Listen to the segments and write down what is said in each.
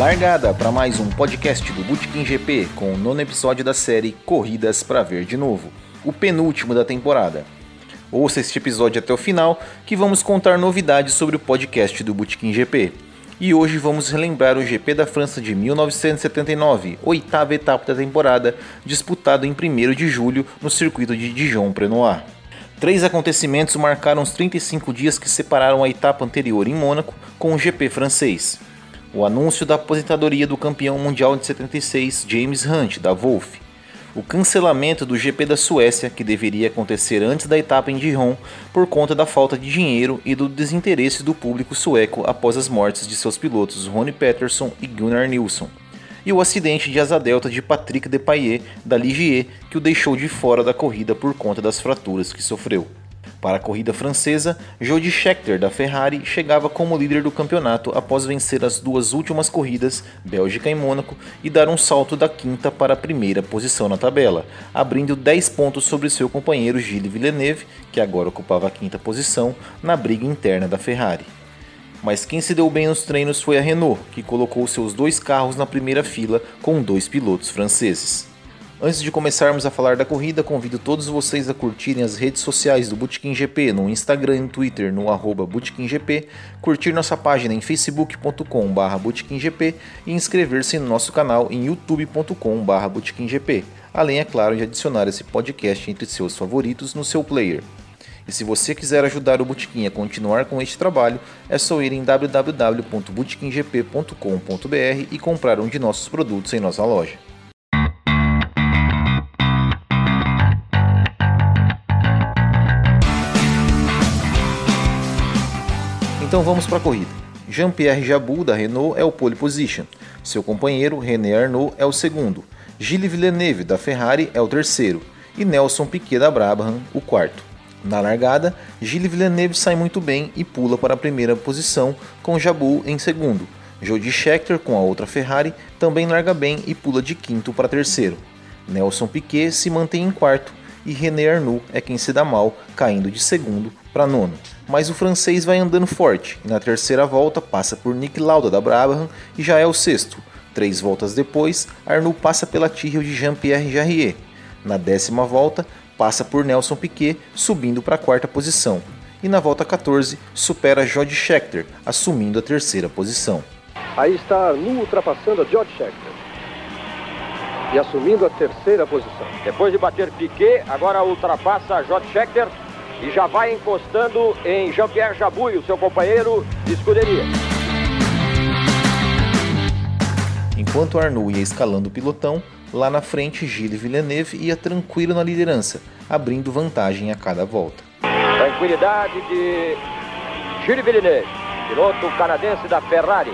Largada para mais um podcast do Bootkin GP com o nono episódio da série Corridas para Ver de Novo, o penúltimo da temporada. Ouça este episódio até o final que vamos contar novidades sobre o podcast do Bootkin GP. E hoje vamos relembrar o GP da França de 1979, oitava etapa da temporada, disputado em 1 de julho no circuito de Dijon-Prenoir. Três acontecimentos marcaram os 35 dias que separaram a etapa anterior em Mônaco com o GP francês. O anúncio da aposentadoria do campeão mundial de 76 James Hunt, da Wolf. O cancelamento do GP da Suécia, que deveria acontecer antes da etapa em Dijon, por conta da falta de dinheiro e do desinteresse do público sueco após as mortes de seus pilotos Ronnie Peterson e Gunnar Nilsson e o acidente de asa delta de Patrick Depailler da Ligier, que o deixou de fora da corrida por conta das fraturas que sofreu. Para a corrida francesa, Jody Scheckter da Ferrari chegava como líder do campeonato após vencer as duas últimas corridas, Bélgica e Mônaco, e dar um salto da quinta para a primeira posição na tabela, abrindo 10 pontos sobre seu companheiro Gilles Villeneuve, que agora ocupava a quinta posição, na briga interna da Ferrari. Mas quem se deu bem nos treinos foi a Renault, que colocou seus dois carros na primeira fila com dois pilotos franceses. Antes de começarmos a falar da corrida, convido todos vocês a curtirem as redes sociais do Bootkin GP no Instagram e Twitter no arroba GP, curtir nossa página em facebook.com.br GP e inscrever-se no nosso canal em youtube.com.br GP, além, é claro, de adicionar esse podcast entre seus favoritos no seu player. E se você quiser ajudar o Botequim a continuar com este trabalho, é só ir em www.botequimgp.com.br e comprar um de nossos produtos em nossa loja. Então vamos para a corrida. Jean-Pierre Jabou da Renault é o pole position. Seu companheiro René Arnoux é o segundo. Gilles Villeneuve da Ferrari é o terceiro e Nelson Piquet da Brabham o quarto. Na largada, Gilles Villeneuve sai muito bem e pula para a primeira posição, com Jabu em segundo. Jody Scheckter, com a outra Ferrari, também larga bem e pula de quinto para terceiro. Nelson Piquet se mantém em quarto e René Arnoux é quem se dá mal, caindo de segundo para nono. Mas o francês vai andando forte e na terceira volta passa por Nick Lauda da Brabham e já é o sexto. Três voltas depois, Arnoux passa pela Tyrrell de Jean-Pierre Jarrier. Na décima volta, passa por Nelson Piquet, subindo para a quarta posição. E na volta 14, supera Jody Scheckter, assumindo a terceira posição. Aí está Arnoux ultrapassando a Jody Scheckter. E assumindo a terceira posição. Depois de bater Piquet, agora ultrapassa Jody Scheckter e já vai encostando em Jean-Pierre Jabouille, o seu companheiro de escuderia. Enquanto Arnoux ia escalando o pilotão, Lá na frente, Gilles Villeneuve ia tranquilo na liderança, abrindo vantagem a cada volta. Tranquilidade de Gilles Villeneuve, piloto canadense da Ferrari.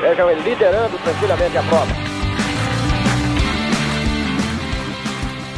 Vejam ele liderando tranquilamente a prova.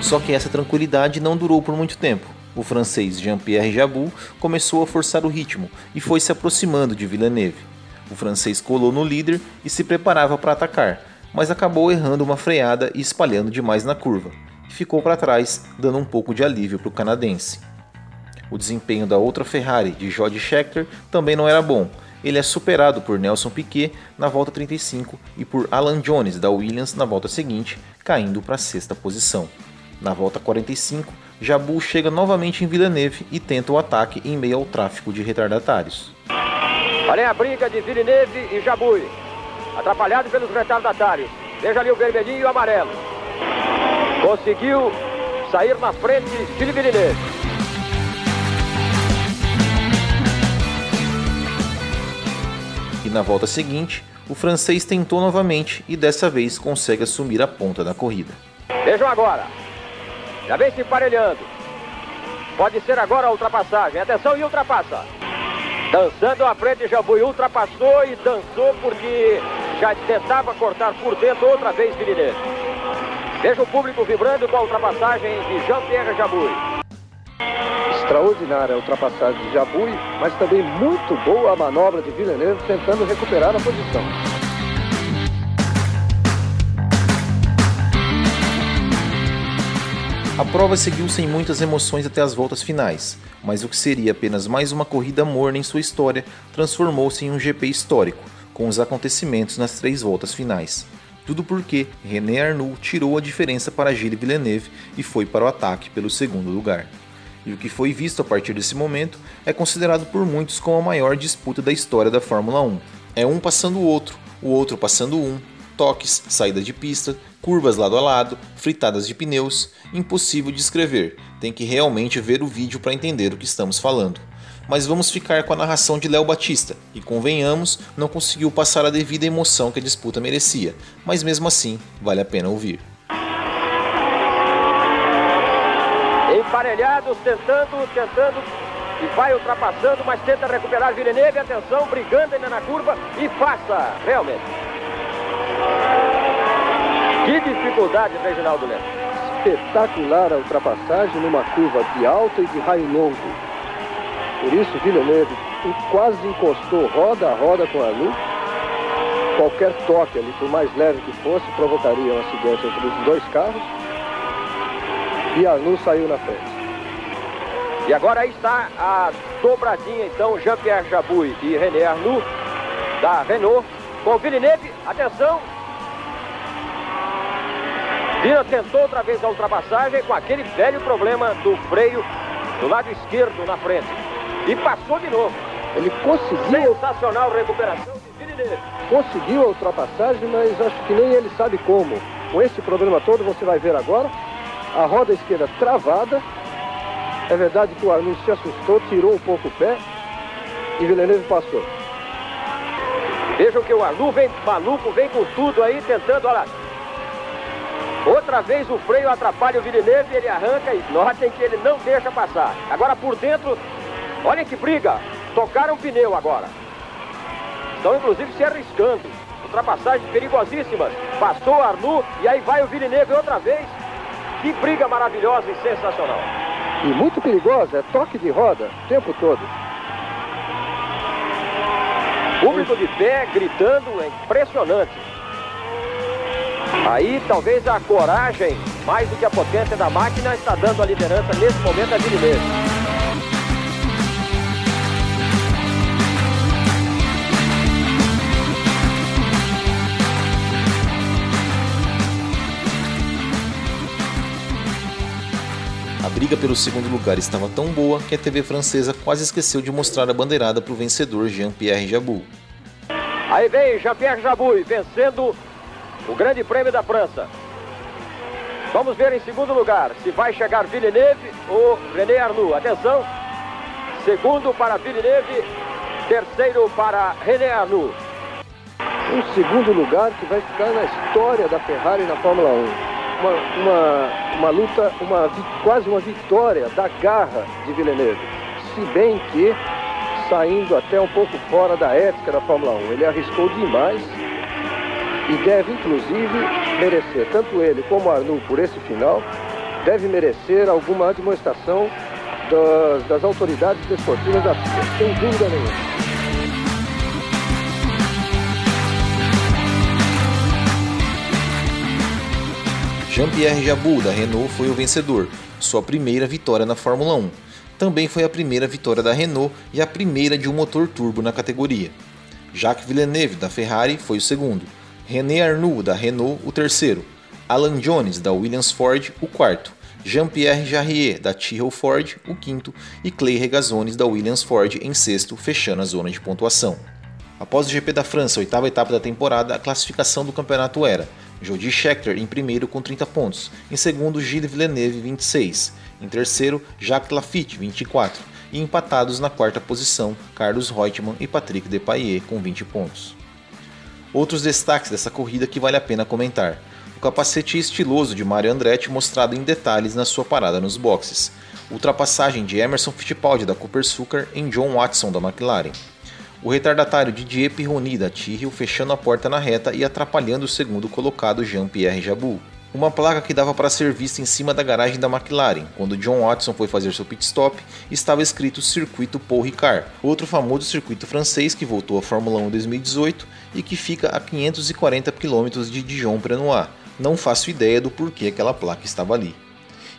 Só que essa tranquilidade não durou por muito tempo. O francês Jean-Pierre Jabou começou a forçar o ritmo e foi se aproximando de Villeneuve. O francês colou no líder e se preparava para atacar, mas acabou errando uma freada e espalhando demais na curva, ficou para trás, dando um pouco de alívio para o canadense. O desempenho da outra Ferrari, de Jody Scheckter, também não era bom. Ele é superado por Nelson Piquet na volta 35 e por Alan Jones da Williams na volta seguinte, caindo para a sexta posição. Na volta 45, Jabu chega novamente em Villeneuve e tenta o ataque em meio ao tráfego de retardatários. Olha a briga de Villeneuve e Jabui atrapalhado pelos retardatários. Veja ali o vermelhinho e o amarelo. Conseguiu sair na frente Gilles Villeneuve. E na volta seguinte, o francês tentou novamente e dessa vez consegue assumir a ponta da corrida. Vejam agora. Já vem se emparelhando. Pode ser agora a ultrapassagem. Atenção e ultrapassa. Dançando à frente, Jabui ultrapassou e dançou porque já tentava cortar por dentro outra vez Villeneuve. Veja o público vibrando com a ultrapassagem de Jean-Pierre Jabui. Extraordinária a ultrapassagem de Jabui, mas também muito boa a manobra de Villeneuve tentando recuperar a posição. A prova seguiu sem muitas emoções até as voltas finais, mas o que seria apenas mais uma corrida morna em sua história transformou-se em um GP histórico, com os acontecimentos nas três voltas finais. Tudo porque René Arnoux tirou a diferença para Gilles Villeneuve e foi para o ataque pelo segundo lugar. E o que foi visto a partir desse momento é considerado por muitos como a maior disputa da história da Fórmula 1. É um passando o outro, o outro passando um, toques, saída de pista, curvas lado a lado, fritadas de pneus, impossível de escrever, tem que realmente ver o vídeo para entender o que estamos falando. Mas vamos ficar com a narração de Léo Batista, e convenhamos, não conseguiu passar a devida emoção que a disputa merecia, mas mesmo assim vale a pena ouvir. Emparelhados, tentando, tentando, e vai ultrapassando, mas tenta recuperar Villeneuve, atenção, brigando ainda na curva e passa, realmente. Que dificuldade, Reginaldo Neto. Espetacular a ultrapassagem numa curva de alta e de raio longo. Por isso, Villeneuve quase encostou roda a roda com a Lu. Qualquer toque ali, por mais leve que fosse, provocaria um acidente entre os dois carros. E a Lu saiu na frente. E agora aí está a dobradinha, então, Jean-Pierre Jabouille e René Arnoux, da Renault, com Villeneuve, atenção, Vina tentou outra vez a ultrapassagem com aquele velho problema do freio do lado esquerdo na frente. E passou de novo. Ele conseguiu. Sensacional recuperação de Villeneuve. Conseguiu a ultrapassagem, mas acho que nem ele sabe como. Com esse problema todo, você vai ver agora. A roda esquerda travada. É verdade que o Armin se assustou, tirou um pouco o pé. E Villeneuve passou. Vejam que o Arlu vem maluco, vem com tudo aí, tentando, olha lá, Outra vez o freio atrapalha o Villeneuve, ele arranca e notem que ele não deixa passar. Agora por dentro, olhem que briga. Tocaram o pneu agora. Estão inclusive se arriscando. Ultrapassagens perigosíssimas. Passou o Arnu e aí vai o Villeneuve outra vez. Que briga maravilhosa e sensacional. E muito perigosa, é toque de roda o tempo todo. Público de pé, gritando, é impressionante. Aí talvez a coragem, mais do que a potência da máquina, está dando a liderança nesse momento a Villeneuve. A briga pelo segundo lugar estava tão boa que a TV francesa quase esqueceu de mostrar a bandeirada para o vencedor Jean-Pierre Jabou. Aí vem Jean-Pierre Jabou vencendo o Grande Prêmio da França. Vamos ver em segundo lugar se vai chegar Villeneuve ou René Arnoux. Atenção, segundo para Villeneuve, terceiro para René Arnoux. Um segundo lugar que vai ficar na história da Ferrari na Fórmula 1. Uma, uma, uma luta, uma, quase uma vitória da garra de Villeneuve. Se bem que saindo até um pouco fora da ética da Fórmula 1. Ele arriscou demais e deve, inclusive, merecer, tanto ele como Arnu, por esse final, deve merecer alguma demonstração das, das autoridades desportivas da FIA, sem dúvida nenhuma. Jean-Pierre Jabou, da Renault, foi o vencedor, sua primeira vitória na Fórmula 1. Também foi a primeira vitória da Renault e a primeira de um motor turbo na categoria. Jacques Villeneuve, da Ferrari, foi o segundo. René Arnoux, da Renault, o terceiro, Alan Jones, da Williams Ford, o quarto, Jean-Pierre Jarrier, da Tyrrell Ford, o quinto, e Clay Regazones, da Williams Ford, em sexto, fechando a zona de pontuação. Após o GP da França, oitava etapa da temporada, a classificação do campeonato era Jody Scheckter em primeiro com 30 pontos, em segundo Gilles Villeneuve 26, em terceiro Jacques Lafitte 24 e empatados na quarta posição Carlos Reutemann e Patrick Depailler com 20 pontos. Outros destaques dessa corrida que vale a pena comentar. O capacete estiloso de Mario Andretti mostrado em detalhes na sua parada nos boxes. Ultrapassagem de Emerson Fittipaldi da Cooper Sucker em John Watson da McLaren. O retardatário Didier Pironi da Tyrrell fechando a porta na reta e atrapalhando o segundo colocado Jean-Pierre Jabou. Uma placa que dava para ser vista em cima da garagem da McLaren, quando John Watson foi fazer seu pit stop, estava escrito Circuito Paul Ricard, outro famoso circuito francês que voltou à Fórmula 1 em 2018 e que fica a 540 km de Dijon-Prenois. Não faço ideia do porquê aquela placa estava ali.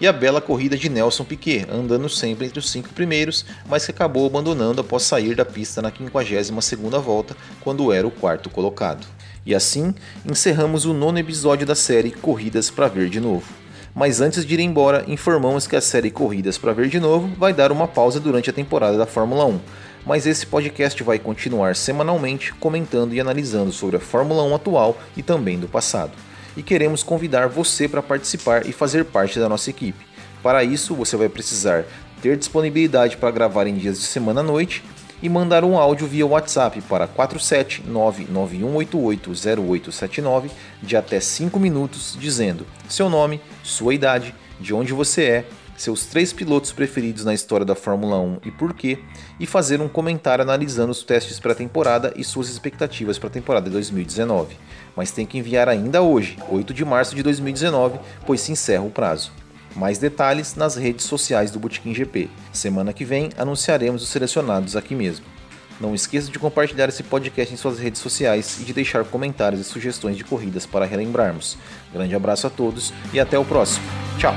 e a bela corrida de Nelson Piquet, andando sempre entre os cinco primeiros, mas que acabou abandonando após sair da pista na 52ª volta, quando era o quarto colocado. E assim, encerramos o nono episódio da série Corridas para Ver de Novo. Mas antes de ir embora, informamos que a série Corridas para Ver de Novo vai dar uma pausa durante a temporada da Fórmula 1. Mas esse podcast vai continuar semanalmente comentando e analisando sobre a Fórmula 1 atual e também do passado e queremos convidar você para participar e fazer parte da nossa equipe. Para isso, você vai precisar ter disponibilidade para gravar em dias de semana à noite e mandar um áudio via WhatsApp para 47991880879 de até 5 minutos dizendo seu nome, sua idade, de onde você é seus três pilotos preferidos na história da Fórmula 1 e por quê, e fazer um comentário analisando os testes para a temporada e suas expectativas para a temporada de 2019. Mas tem que enviar ainda hoje, 8 de março de 2019, pois se encerra o prazo. Mais detalhes nas redes sociais do Botequim GP. Semana que vem anunciaremos os selecionados aqui mesmo. Não esqueça de compartilhar esse podcast em suas redes sociais e de deixar comentários e sugestões de corridas para relembrarmos. Grande abraço a todos e até o próximo. Tchau!